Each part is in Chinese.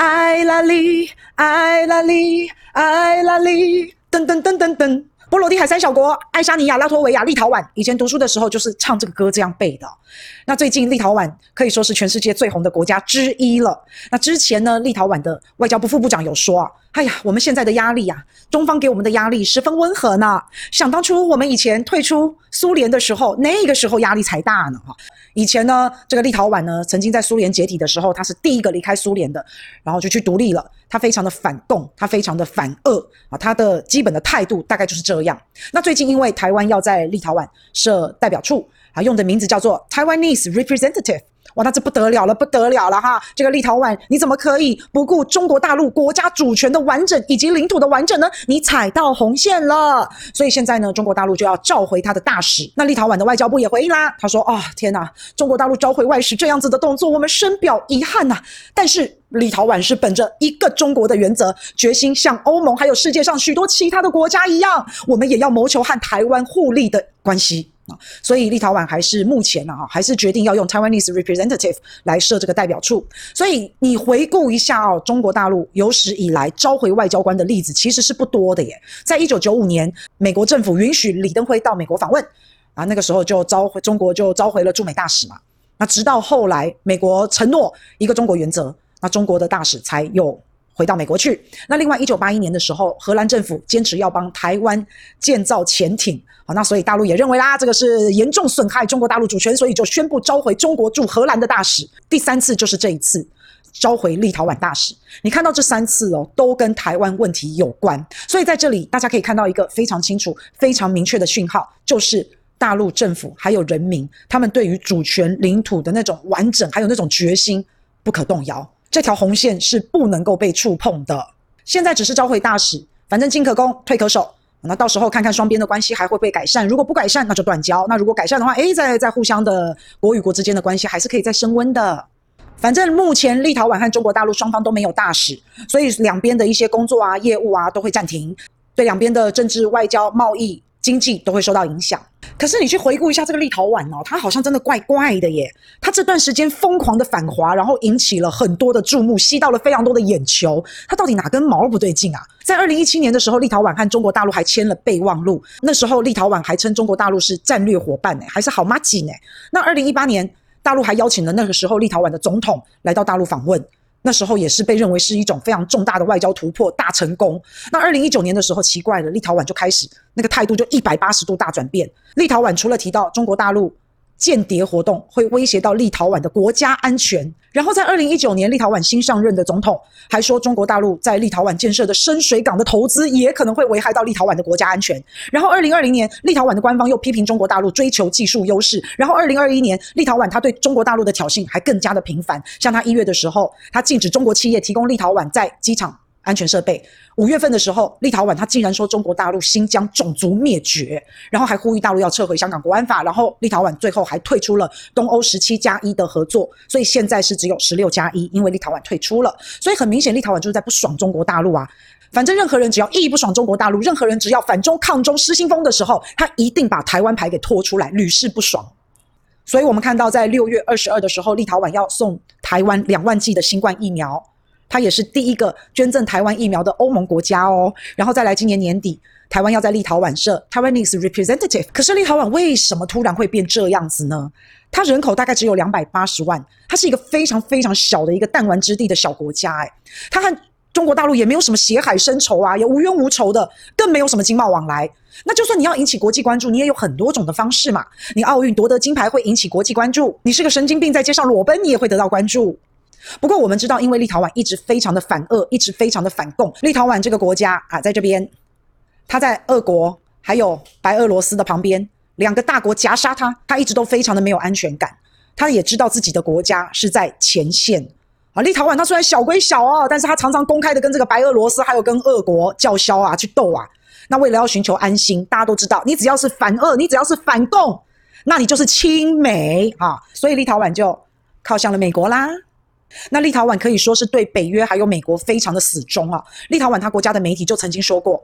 爱拉里，爱拉里，爱拉里，噔噔噔噔噔。波罗的海三小国：爱沙尼亚、拉脱维亚、立陶宛。以前读书的时候就是唱这个歌这样背的。那最近立陶宛可以说是全世界最红的国家之一了。那之前呢，立陶宛的外交部副部长有说啊，哎呀，我们现在的压力呀，中方给我们的压力十分温和呢。想当初我们以前退出苏联的时候，那个时候压力才大呢哈。以前呢，这个立陶宛呢，曾经在苏联解体的时候，他是第一个离开苏联的，然后就去独立了。他非常的反共，他非常的反恶啊，他的基本的态度大概就是这样。那最近因为台湾要在立陶宛设代表处啊，用的名字叫做 Taiwanese Representative。哇，那这不得了了，不得了了哈！这个立陶宛，你怎么可以不顾中国大陆国家主权的完整以及领土的完整呢？你踩到红线了。所以现在呢，中国大陆就要召回他的大使。那立陶宛的外交部也回应啦，他说：“啊、天哪，中国大陆召回外使这样子的动作，我们深表遗憾呐。但是立陶宛是本着一个中国的原则，决心像欧盟还有世界上许多其他的国家一样，我们也要谋求和台湾互利的关系啊。”所以立陶宛还是目前呢，哈，还是决定要用 Taiwanese representative 来设这个代表处。所以你回顾一下哦，中国大陆有史以来召回外交官的例子其实是不多的耶。在一九九五年，美国政府允许李登辉到美国访问，啊，那个时候就召回中国就召回了驻美大使嘛。那直到后来，美国承诺一个中国原则，那中国的大使才有。回到美国去。那另外，一九八一年的时候，荷兰政府坚持要帮台湾建造潜艇，好，那所以大陆也认为啦，这个是严重损害中国大陆主权，所以就宣布召回中国驻荷兰的大使。第三次就是这一次召回立陶宛大使。你看到这三次哦，都跟台湾问题有关。所以在这里，大家可以看到一个非常清楚、非常明确的讯号，就是大陆政府还有人民，他们对于主权领土的那种完整，还有那种决心，不可动摇。这条红线是不能够被触碰的。现在只是召回大使，反正进可攻，退可守。那到时候看看双边的关系还会不会改善。如果不改善，那就断交。那如果改善的话，诶，在在互相的国与国之间的关系还是可以再升温的。反正目前立陶宛和中国大陆双方都没有大使，所以两边的一些工作啊、业务啊都会暂停，对两边的政治、外交、贸易。经济都会受到影响，可是你去回顾一下这个立陶宛哦，它好像真的怪怪的耶。它这段时间疯狂的反华，然后引起了很多的注目，吸到了非常多的眼球。它到底哪根毛不对劲啊？在二零一七年的时候，立陶宛和中国大陆还签了备忘录，那时候立陶宛还称中国大陆是战略伙伴呢，还是好妈吉呢。那二零一八年，大陆还邀请了那个时候立陶宛的总统来到大陆访问。那时候也是被认为是一种非常重大的外交突破、大成功。那二零一九年的时候，奇怪了，立陶宛就开始那个态度就一百八十度大转变。立陶宛除了提到中国大陆。间谍活动会威胁到立陶宛的国家安全。然后在二零一九年，立陶宛新上任的总统还说，中国大陆在立陶宛建设的深水港的投资也可能会危害到立陶宛的国家安全。然后二零二零年，立陶宛的官方又批评中国大陆追求技术优势。然后二零二一年，立陶宛他对中国大陆的挑衅还更加的频繁。像他一月的时候，他禁止中国企业提供立陶宛在机场。安全设备。五月份的时候，立陶宛他竟然说中国大陆新疆种族灭绝，然后还呼吁大陆要撤回香港国安法，然后立陶宛最后还退出了东欧十七加一的合作，所以现在是只有十六加一，因为立陶宛退出了，所以很明显立陶宛就是在不爽中国大陆啊。反正任何人只要一不爽中国大陆，任何人只要反中抗中失心疯的时候，他一定把台湾牌给拖出来，屡试不爽。所以我们看到在六月二十二的时候，立陶宛要送台湾两万剂的新冠疫苗。它也是第一个捐赠台湾疫苗的欧盟国家哦，然后再来今年年底，台湾要在立陶宛设 Taiwanese representative。可是立陶宛为什么突然会变这样子呢？它人口大概只有两百八十万，它是一个非常非常小的一个弹丸之地的小国家，诶，它和中国大陆也没有什么血海深仇啊，也无冤无仇的，更没有什么经贸往来。那就算你要引起国际关注，你也有很多种的方式嘛。你奥运夺得金牌会引起国际关注，你是个神经病在街上裸奔，你也会得到关注。不过我们知道，因为立陶宛一直非常的反俄，一直非常的反共。立陶宛这个国家啊，在这边，他在俄国还有白俄罗斯的旁边，两个大国夹杀他，他一直都非常的没有安全感。他也知道自己的国家是在前线啊。立陶宛它虽然小归小啊，但是他常常公开的跟这个白俄罗斯还有跟俄国叫嚣啊，去斗啊。那为了要寻求安心，大家都知道，你只要是反俄，你只要是反共，那你就是亲美啊。所以立陶宛就靠向了美国啦。那立陶宛可以说是对北约还有美国非常的死忠啊。立陶宛他国家的媒体就曾经说过，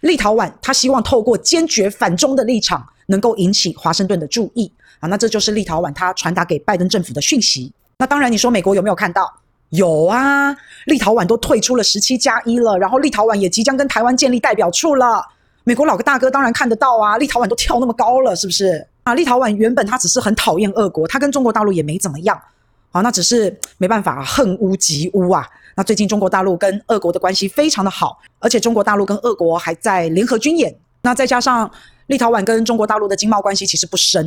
立陶宛他希望透过坚决反中的立场，能够引起华盛顿的注意啊。那这就是立陶宛他传达给拜登政府的讯息。那当然，你说美国有没有看到？有啊，立陶宛都退出了十七加一了，然后立陶宛也即将跟台湾建立代表处了。美国老大哥当然看得到啊，立陶宛都跳那么高了，是不是？啊，立陶宛原本他只是很讨厌俄国，他跟中国大陆也没怎么样，好，那只是没办法，恨乌及乌啊。那最近中国大陆跟俄国的关系非常的好，而且中国大陆跟俄国还在联合军演。那再加上立陶宛跟中国大陆的经贸关系其实不深，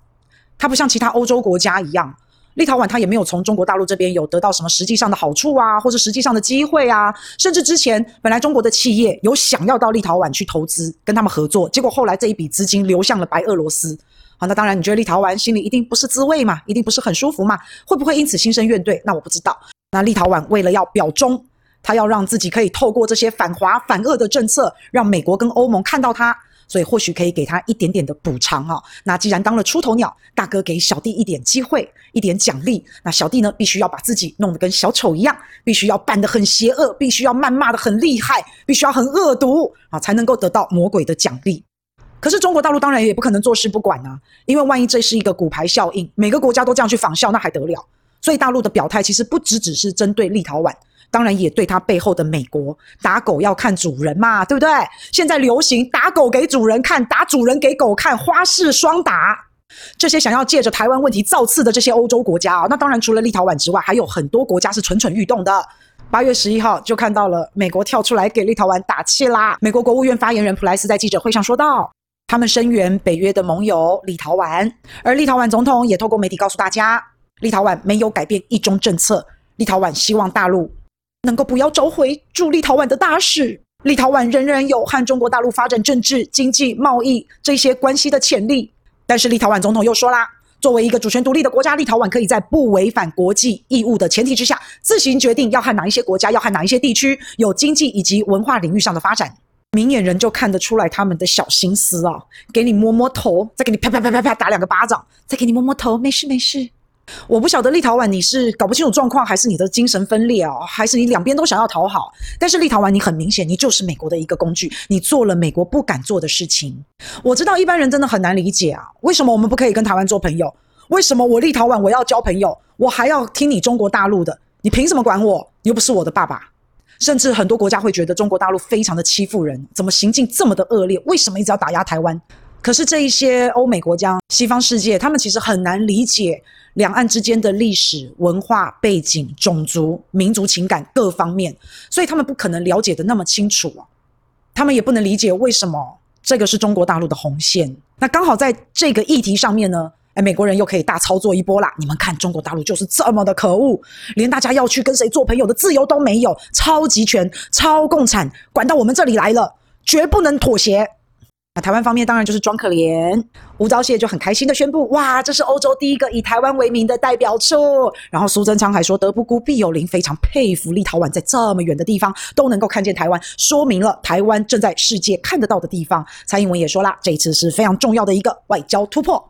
它不像其他欧洲国家一样。立陶宛它也没有从中国大陆这边有得到什么实际上的好处啊，或者实际上的机会啊，甚至之前本来中国的企业有想要到立陶宛去投资，跟他们合作，结果后来这一笔资金流向了白俄罗斯。好，那当然你觉得立陶宛心里一定不是滋味嘛，一定不是很舒服嘛？会不会因此心生怨怼？那我不知道。那立陶宛为了要表忠，他要让自己可以透过这些反华反恶的政策，让美国跟欧盟看到他。所以或许可以给他一点点的补偿啊。那既然当了出头鸟，大哥给小弟一点机会，一点奖励。那小弟呢，必须要把自己弄得跟小丑一样，必须要扮得很邪恶，必须要谩骂得很厉害，必须要很恶毒啊，才能够得到魔鬼的奖励。可是中国大陆当然也不可能坐视不管啊，因为万一这是一个骨牌效应，每个国家都这样去仿效，那还得了？所以大陆的表态其实不只只是针对立陶宛。当然也对他背后的美国，打狗要看主人嘛，对不对？现在流行打狗给主人看，打主人给狗看，花式双打。这些想要借着台湾问题造次的这些欧洲国家啊，那当然除了立陶宛之外，还有很多国家是蠢蠢欲动的。八月十一号就看到了美国跳出来给立陶宛打气啦。美国国务院发言人普莱斯在记者会上说道，他们声援北约的盟友立陶宛，而立陶宛总统也透过媒体告诉大家，立陶宛没有改变一中政策，立陶宛希望大陆。能够不要召回驻立陶宛的大使，立陶宛仍然有和中国大陆发展政治、经济、贸易这些关系的潜力。但是立陶宛总统又说啦，作为一个主权独立的国家，立陶宛可以在不违反国际义务的前提之下，自行决定要和哪一些国家、要和哪一些地区有经济以及文化领域上的发展。明眼人就看得出来他们的小心思啊，给你摸摸头，再给你啪啪啪啪啪打两个巴掌，再给你摸摸头，没事没事。我不晓得立陶宛你是搞不清楚状况，还是你的精神分裂哦，还是你两边都想要讨好？但是立陶宛你很明显，你就是美国的一个工具，你做了美国不敢做的事情。我知道一般人真的很难理解啊，为什么我们不可以跟台湾做朋友？为什么我立陶宛我要交朋友，我还要听你中国大陆的？你凭什么管我？你又不是我的爸爸。甚至很多国家会觉得中国大陆非常的欺负人，怎么行径这么的恶劣？为什么一直要打压台湾？可是这一些欧美国家、西方世界，他们其实很难理解两岸之间的历史、文化背景、种族、民族情感各方面，所以他们不可能了解的那么清楚啊。他们也不能理解为什么这个是中国大陆的红线。那刚好在这个议题上面呢，美国人又可以大操作一波啦。你们看，中国大陆就是这么的可恶，连大家要去跟谁做朋友的自由都没有，超集权、超共产，管到我们这里来了，绝不能妥协。那台湾方面当然就是装可怜，吴钊燮就很开心的宣布：哇，这是欧洲第一个以台湾为名的代表处。然后苏贞昌还说：德不孤，必有邻，非常佩服立陶宛在这么远的地方都能够看见台湾，说明了台湾正在世界看得到的地方。蔡英文也说啦，这一次是非常重要的一个外交突破。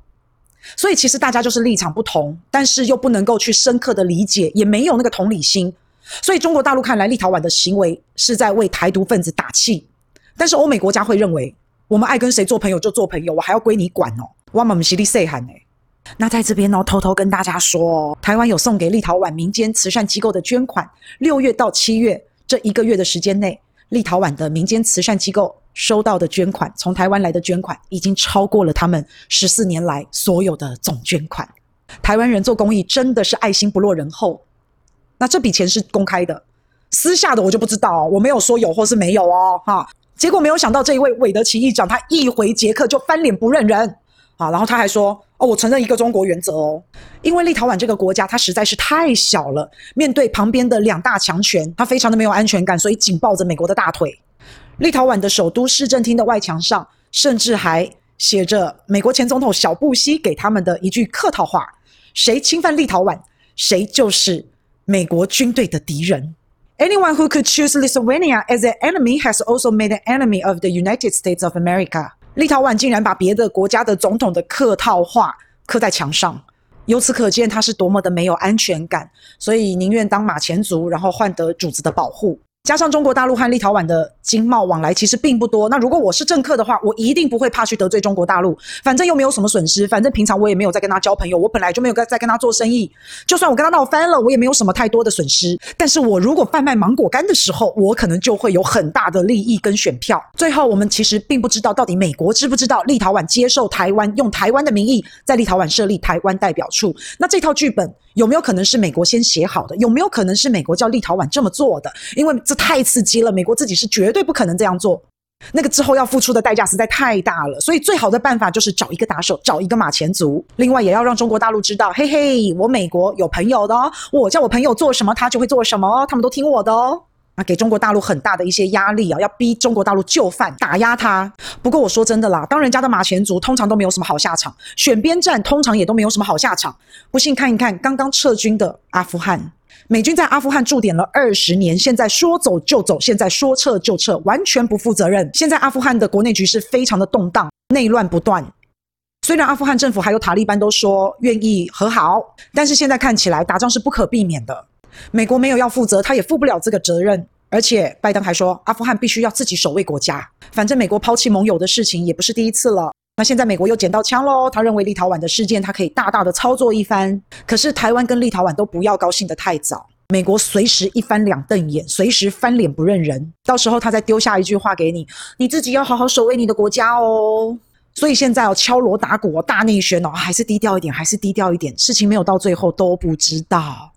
所以其实大家就是立场不同，但是又不能够去深刻的理解，也没有那个同理心。所以中国大陆看来立陶宛的行为是在为台独分子打气，但是欧美国家会认为。我们爱跟谁做朋友就做朋友，我还要归你管哦？我们是你谁喊呢？那在这边呢，偷偷跟大家说，台湾有送给立陶宛民间慈善机构的捐款，六月到七月这一个月的时间内，立陶宛的民间慈善机构收到的捐款，从台湾来的捐款已经超过了他们十四年来所有的总捐款。台湾人做公益真的是爱心不落人后。那这笔钱是公开的，私下的我就不知道，我没有说有或是没有哦，哈。结果没有想到，这一位韦德奇议长，他一回捷克就翻脸不认人啊！然后他还说：“哦，我承认一个中国原则哦，因为立陶宛这个国家它实在是太小了，面对旁边的两大强权，他非常的没有安全感，所以紧抱着美国的大腿。立陶宛的首都市政厅的外墙上，甚至还写着美国前总统小布希给他们的一句客套话：谁侵犯立陶宛，谁就是美国军队的敌人。” Anyone who could choose Lithuania as an enemy has also made an enemy of the United States of America。立陶宛竟然把别的国家的总统的客套话刻在墙上，由此可见他是多么的没有安全感，所以宁愿当马前卒，然后换得主子的保护。加上中国大陆和立陶宛的经贸往来其实并不多，那如果我是政客的话，我一定不会怕去得罪中国大陆，反正又没有什么损失，反正平常我也没有在跟他交朋友，我本来就没有在跟他做生意，就算我跟他闹翻了，我也没有什么太多的损失。但是我如果贩卖芒果干的时候，我可能就会有很大的利益跟选票。最后，我们其实并不知道到底美国知不知道立陶宛接受台湾，用台湾的名义在立陶宛设立台湾代表处。那这套剧本有没有可能是美国先写好的？有没有可能是美国叫立陶宛这么做的？因为这太刺激了，美国自己是绝对不可能这样做。那个之后要付出的代价实在太大了，所以最好的办法就是找一个打手，找一个马前卒。另外，也要让中国大陆知道，嘿嘿，我美国有朋友的哦，我叫我朋友做什么，他就会做什么，他们都听我的哦。那给中国大陆很大的一些压力啊，要逼中国大陆就范，打压他。不过我说真的啦，当人家的马前卒，通常都没有什么好下场，选边站通常也都没有什么好下场。不信看一看刚刚撤军的阿富汗。美军在阿富汗驻点了二十年，现在说走就走，现在说撤就撤，完全不负责任。现在阿富汗的国内局势非常的动荡，内乱不断。虽然阿富汗政府还有塔利班都说愿意和好，但是现在看起来打仗是不可避免的。美国没有要负责，他也负不了这个责任。而且拜登还说，阿富汗必须要自己守卫国家。反正美国抛弃盟友的事情也不是第一次了。那现在美国又捡到枪喽，他认为立陶宛的事件，他可以大大的操作一番。可是台湾跟立陶宛都不要高兴得太早，美国随时一翻两瞪眼，随时翻脸不认人，到时候他再丢下一句话给你，你自己要好好守卫你的国家哦。所以现在要敲锣打鼓，大内宣哦，还是低调一点，还是低调一点，事情没有到最后都不知道。